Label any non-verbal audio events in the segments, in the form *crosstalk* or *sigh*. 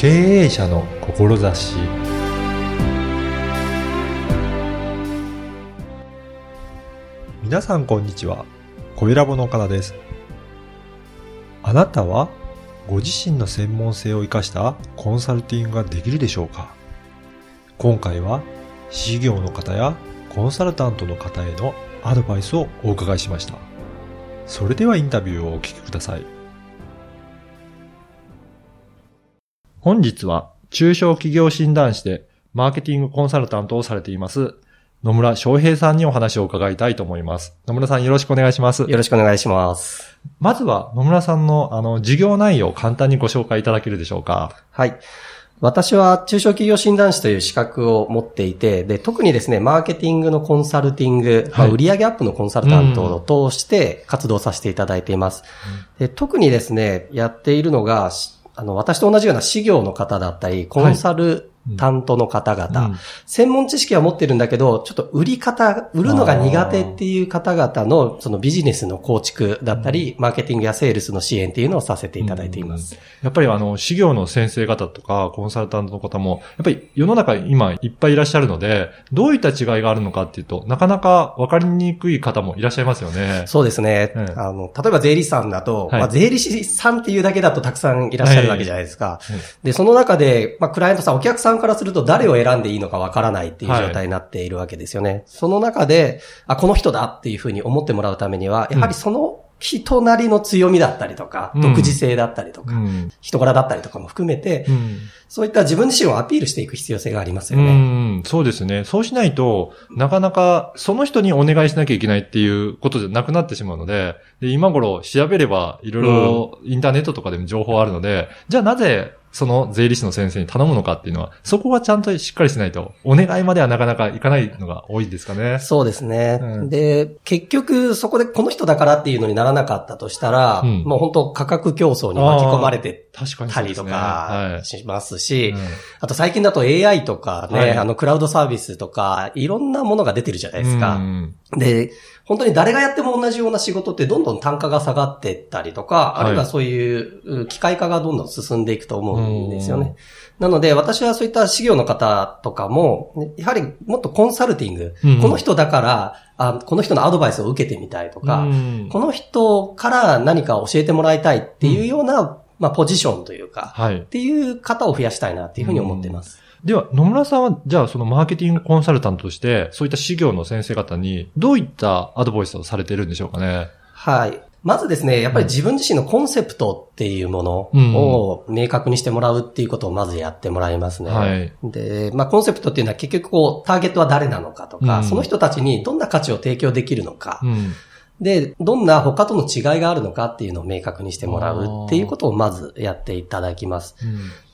経営者の志。皆さんこんにちは。小ラボの岡田です。あなたはご自身の専門性を生かしたコンサルティングができるでしょうか？今回は事業の方やコンサルタントの方へのアドバイスをお伺いしました。それではインタビューをお聞きください。本日は中小企業診断士でマーケティングコンサルタントをされています野村翔平さんにお話を伺いたいと思います。野村さんよろしくお願いします。よろしくお願いします。まずは野村さんのあの事業内容を簡単にご紹介いただけるでしょうか。はい。私は中小企業診断士という資格を持っていて、で、特にですね、マーケティングのコンサルティング、まあ、はい売上アップのコンサルタントを通して活動させていただいています。で特にですね、やっているのが、しあの、私と同じような事業の方だったり、コンサル担当の方々、うん専門知識は持ってるんだけど、ちょっと売り方、売るのが苦手っていう方々の、そのビジネスの構築だったり、マーケティングやセールスの支援っていうのをさせていただいています。やっぱりあの、事業の先生方とか、コンサルタントの方も、やっぱり世の中今いっぱいいらっしゃるので、どういった違いがあるのかっていうと、なかなか分かりにくい方もいらっしゃいますよね。そうですね。うんあの、例えば税理士さんだと、はいまあ、税理士さんっていうだけだとたくさんいらっしゃるわけじゃないですか。いはいで、その中で、まあ、クライアントさん、お客さんからすると誰を選んでいいのかわからないっていう状態になっているわけですよね。その中で、あ、この人だっていうふうに思ってもらうためには、やはりその人なりの強みだったりとか、うん独自性だったりとか、うん。人柄だったりとかも含めて、うんそういった自分自身をアピールしていく必要性がありますうよね。ん、そうですね。そうしないと、なかなかその人にお願いしなきゃいけないっていうことじゃなくなってしまうので、で今頃調べればいろいろインターネットとかでも情報あるので、じゃあなぜその税理士の先生に頼むのかっていうのは、そこはちゃんとしっかりしないと、お願いまではなかなかいかないのが多いですかね。そうですね。うんで、結局、そこでこの人だからっていうのにならなかったとしたら、うんもう本当価格競争に巻き込まれて確かにたりと。かしますし、うんあと最近だと AI とかね、はいあのクラウドサービスとか、いろんなものが出てるじゃないですか。うんで、本当に誰がやっても同じような仕事ってどんどん単価が下がっていったりとか、はいあるいはそういうう機械化がどんどん進んでいくと思うんですよね。なので私はそういった事業の方とかも、ねやはりもっとコンサルティング、うんこの人だからあ、この人のアドバイスを受けてみたいとか、うんこの人から何か教えてもらいたいっていうような、まあポジションというか、はいっ。ていう方を増やしたいなっていうふうに思っています。では、野村さんは、じゃあそのマーケティングコンサルタントとして、そういった事業の先生方に、どういったアドバイスをされているんでしょうかね？はい。まずですね、やっぱり自分自身のコンセプトっていうものうんを明確にしてもらうっていうことをまずやってもらいますね。はいで、まあコンセプトっていうのは結局こう、ターゲットは誰なのかとか、うんその人たちにどんな価値を提供できるのか、うん。で、どんな他との違いがあるのかっていうのを明確にしてもらうっていうことをまずやっていただきます。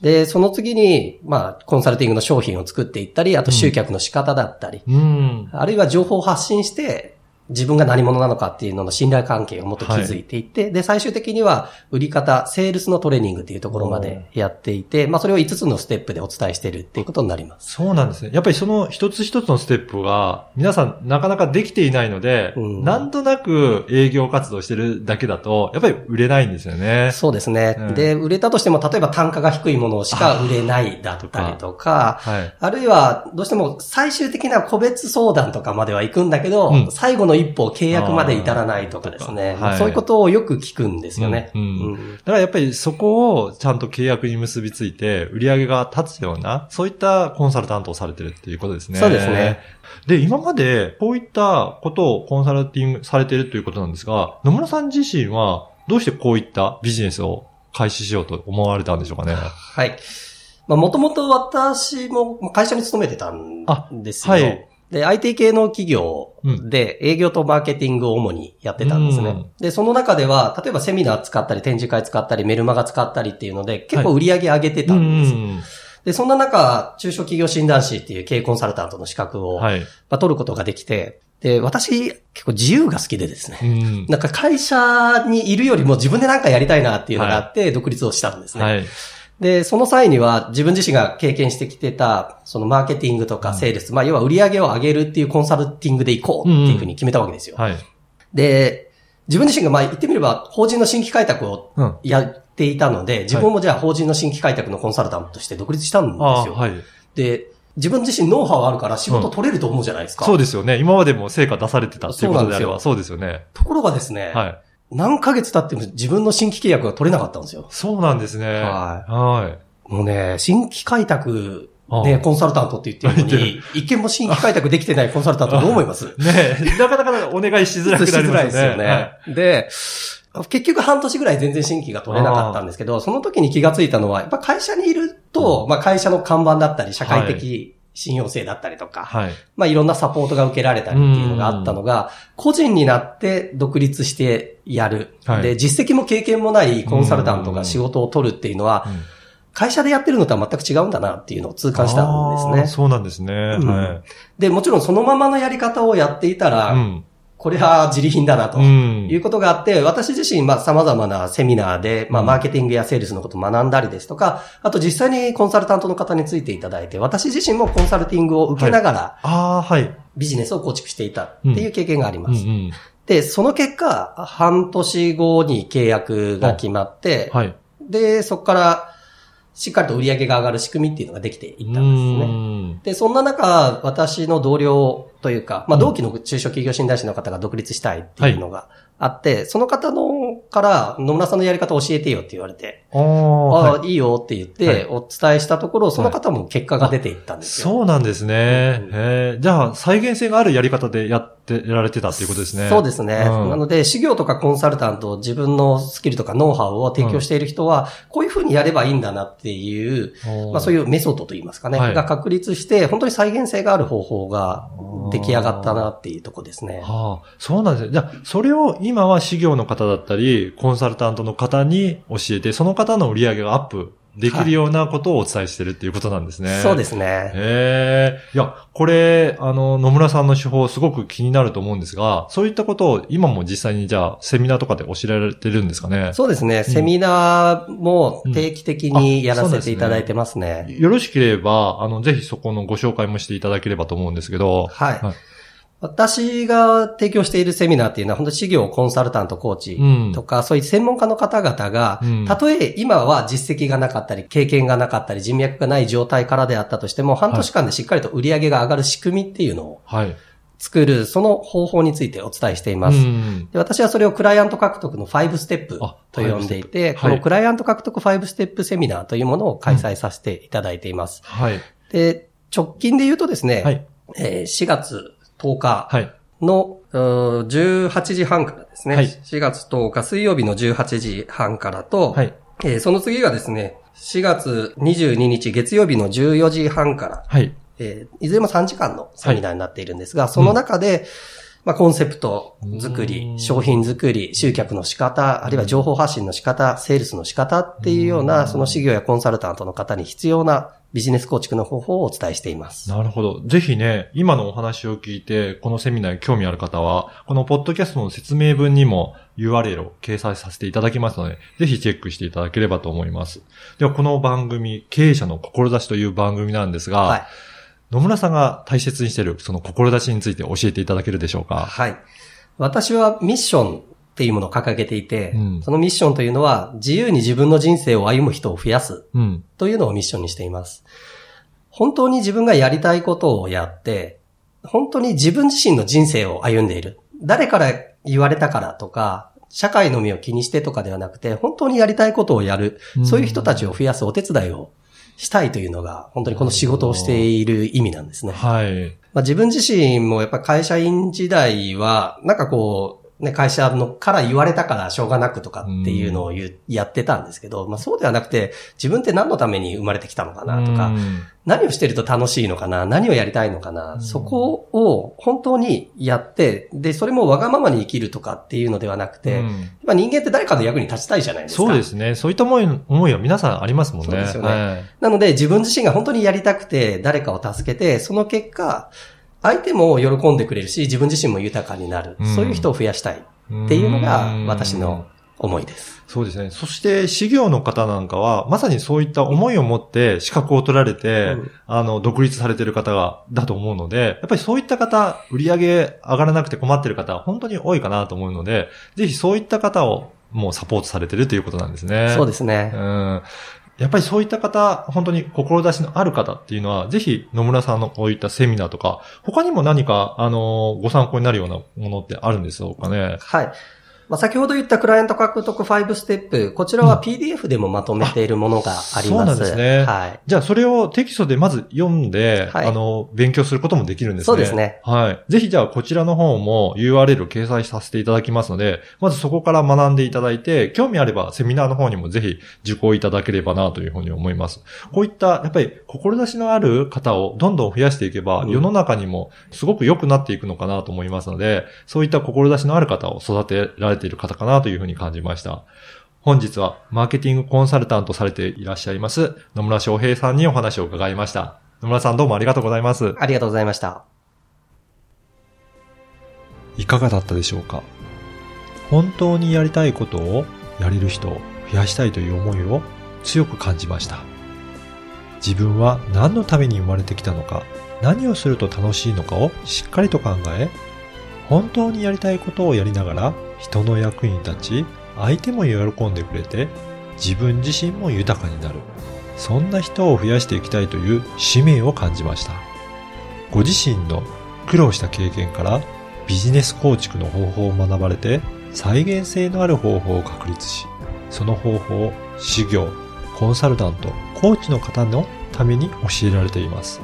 で、その次に、まあ、コンサルティングの商品を作っていったり、あと集客の仕方だったり、うん。あるいは情報を発信して、自分が何者なのかっていうのの信頼関係をもっと築いていって、で、最終的には売り方、セールスのトレーニングっていうところまでやっていて、まあそれを5つのステップでお伝えしてるっていうことになります。そうなんですね。やっぱりその一つ一つのステップが、皆さんなかなかできていないので、うんなんとなく営業活動してるだけだと、やっぱり売れないんですよね。そうですね。うんで、売れたとしても、例えば単価が低いものしか売れないだったりとか、はい。あるいは、どうしても最終的な個別相談とかまでは行くんだけど、うん最後の一歩契約まで至らないとかですね。はいそういうことをよく聞くんですよね。うんうんうんだからやっぱりそこをちゃんと契約に結びついて、売り上げが立つような、そういったコンサルタントをされてるっていうことですね。そうですね。で、今までこういったことをコンサルティングされているということなんですが、野村さん自身はどうしてこういったビジネスを開始しようと思われたんでしょうかね？はい。まあ、もともと私もまあ会社に勤めてたんですよ。あはいで、IT 系の企業で営業とマーケティングを主にやってたんですね。うんで、その中では、例えばセミナー使ったり、展示会使ったり、メルマガ使ったりっていうので、結構売り上げ上げてたんです。うんで、そんな中、中小企業診断士っていう経営コンサルタントの資格を、はい。まあ、取ることができて、で、私、結構自由が好きでですね。うんなんか会社にいるよりも自分でなんかやりたいなっていうのがあって、独立をしたんですね。はい。で、その際には自分自身が経験してきてた、そのマーケティングとかセールス、まあ要は売り上げを上げるっていうコンサルティングで行こうっていうふうに決めたわけですよ。はい。で、自分自身がまあ言ってみれば、法人の新規開拓をうん。やっていたので、自分もじゃあ法人の新規開拓のコンサルタントとして独立したんですよ。はい。で、自分自身ノウハウあるから仕事取れると思うじゃないですか。そうですよね。今までも成果出されてたっていうことであれば、そそうですよね。ところがですね、はい。何ヶ月経っても自分の新規契約が取れなかったんですよ。そうなんですね。ははい。もうね、新規開拓、ね、コンサルタントって言ってるのに、*laughs* 一見も新規開拓できてないコンサルタントどう思います *laughs* ねえ、なかなかお願いしづらくなりますよね。*laughs* しづらいですよね。で、結局半年ぐらい全然新規が取れなかったんですけど、その時に気がついたのは、やっぱ会社にいると、まあ会社の看板だったり、社会的信用性だったりとか、はい。まあいろんなサポートが受けられたりっていうのがあったのが、個人になって独立してやる。はいで、実績も経験もないコンサルタントが仕事を取るっていうのは、うん会社でやってるのとは全く違うんだなっていうのを痛感したんですね。そうなんですね。うんはい。で、もちろんそのままのやり方をやっていたら、うん。これは自利品だなと。うんいうことがあって、私自身、まあ、様々なセミナーで、まあ、うんマーケティングやセールスのことを学んだりですとか、あと実際にコンサルタントの方についていただいて、私自身もコンサルティングを受けながら、ああ、はい。ビジネスを構築していたっていう経験があります。で、その結果、半年後に契約が決まって、はい。で、そこから、しっかりと売り上げが上がる仕組みっていうのができていったんですね。うんで、そんな中、私の同僚というか、まあ、同期の中小企業診断士の方が独立したいっていうのがあって、その方のから、野村さんのやり方を教えてよって言われて、ああ、あはあ、いいよって言って、お伝えしたところ、その方も結果が出ていったんい。ですよ。そうなんですね。うんへえじゃあ、再現性があるやり方でやってられてたっていうことですね。そうですね。うんなので、事業とかコンサルタント、自分のスキルとかノウハウを提供している人は、こういうふうにやればいいんだなっていう、まあそういいうメソッドといいますかね、はいが確立して、本当に再現性がある方法が出来上がったなっていうとこですね。はあ、そうなんですね。じゃあ、それを今は事業の方だったり、コンサルタントの方に教えて、その方の売り上げがアップできるようなことをお伝えしてるっていうことなんですね。。そうですすね。へえ。いや、これ、あの、野村さんの手法すごく気になると思うんですが、そういったことを今も実際にじゃあ、セミナーとかで教えられてるんですかね？そうですね。セミナーも定期的にやらせていただいてますね。よろしければ、あの、ぜひそこのご紹介もしていただければと思うんですけど。はい。はい私が提供しているセミナーっていうのは、本当に事業コンサルタント、コーチうんとか、そういう専門家の方々が、うんたとえ今は実績がなかったり、経験がなかったり、人脈がない状態からであったとしても、半年間でしっかりと売り上げが上がる仕組みっていうのをはい。作る、その方法についてお伝えしていまうす。ん。で私はそれをクライアント獲得の5ステップあと呼んでいて、5ステップはいこのクライアント獲得5ステップセミナーというものを開催させていただいています。はい。で、直近で言うとですね、はい。えー4月10日はい。の、うー18時半からですね、はい4月10日水曜日の18時半からと、はい。えーその次がですね、4月22日月曜日の14時半から、はい。えーいずれも3時間のセミナーになっているんですが、その中で、まあ、コンセプト作うり、ん商品作り、集客の仕方、あるいは情報発信の仕方、セールスの仕方っていうよううな、んその事業やコンサルタントの方に必要なビジネス構築の方法をお伝えしています。なるほど。ぜひね、今のお話を聞いて、このセミナーに興味ある方は、このポッドキャストの説明文にも URL を掲載させていただきますので、ぜひチェックしていただければと思います。では、この番組、経営者の志という番組なんですが、はい。野村さんが大切にしているその志について教えていただけるでしょうか？はい。私はミッションっていうものを掲げていて、うんそのミッションというのは、自由に自分の人生を歩む人を増やすうん。というのをミッションにしています。本当に自分がやりたいことをやって、本当に自分自身の人生を歩んでいる。誰から言われたからとか、社会の目を気にしてとかではなくて、本当にやりたいことをやる。そういう人たちを増やすお手伝いをしたいというのが、本当にこの仕事をしている意味なんですね。はい。まあ、自分自身もやっぱ会社員時代は、なんかこう、ね、会社のから言われたからしょうがなくとかっていうのを言うやってたんですけど、まあそうではなくて、自分って何のために生まれてきたのかなとか、うん何をしてると楽しいのかな何をやりたいのかな、うんそこを本当にやって、で、それもわがままに生きるとかっていうのではなくて、うんまあ人間って誰かの役に立ちたいじゃないですか。そうですね。そういった思い、思いは皆さんありますもんね。そうですよねはいなので自分自身が本当にやりたくて誰かを助けて、その結果、相手も喜んでくれるし、自分自身も豊かになる。うんそういう人を増やしたいっていうのが私の思いです。そうですね。そして、事業の方なんかは、まさにそういった思いを持って資格を取られて、うんあの、独立されてる方が、だと思うので、やっぱりそういった方、売り上げ上がらなくて困ってる方、本当に多いかなと思うので、ぜひそういった方をもうサポートされてるということなんですね。そうですね。うん。やっぱりそういった方、本当に志のある方っていうのは、ぜひ野村さんのこういったセミナーとか、他にも何か、あの、ご参考になるようなものってあるんでしょうかね？はい。まあ、先ほど言ったクライアント獲得5ステップ、こちらは PDF でもまとめているものがあります。そうなんですねはい。じゃあ、それをテキストでまず読んで、はいあの、勉強することもできるんですね。そうですね。はい。ぜひじゃあ、こちらの方も URL を掲載させていただきますので、まずそこから学んでいただいて、興味あればセミナーの方にもぜひ受講いただければなというふうに思います。こういった、やっぱり、志のある方をどんどん増やしていけば、うん世の中にもすごく良くなっていくのかなと思いますので、そういった志のある方を育てられている方かなというふうに感じました。本日はマーケティングコンサルタントされていらっしゃいます野村翔平さんにお話を伺いました。野村さんどうもありがとうございます。ありがとうございました。いかがだったでしょうか？本当にやりたいことをやれる人を増やしたいという思いを強く感じました。自分は何のために生まれてきたのか、何をすると楽しいのかをしっかりと考え、本当にやりたいことをやりながら人の役に立ち、相手も喜んでくれて、自分自身も豊かになる。そんな人を増やしていきたいという使命を感じました。ご自身の苦労した経験からビジネス構築の方法を学ばれて再現性のある方法を確立し、その方法を修行、コンサルタント、コーチの方のために教えられています。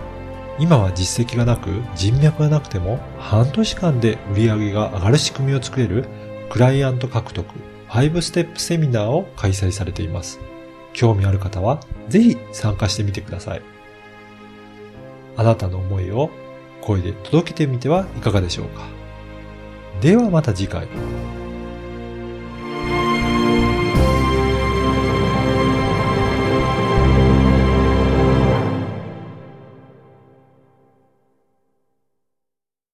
今は実績がなく人脈がなくても半年間で売り上げが上がる仕組みを作れるクライアント獲得5ステップセミナーを開催されています。興味ある方はぜひ参加してみてください。あなたの思いを声で届けてみてはいかがでしょうか。ではまた次回。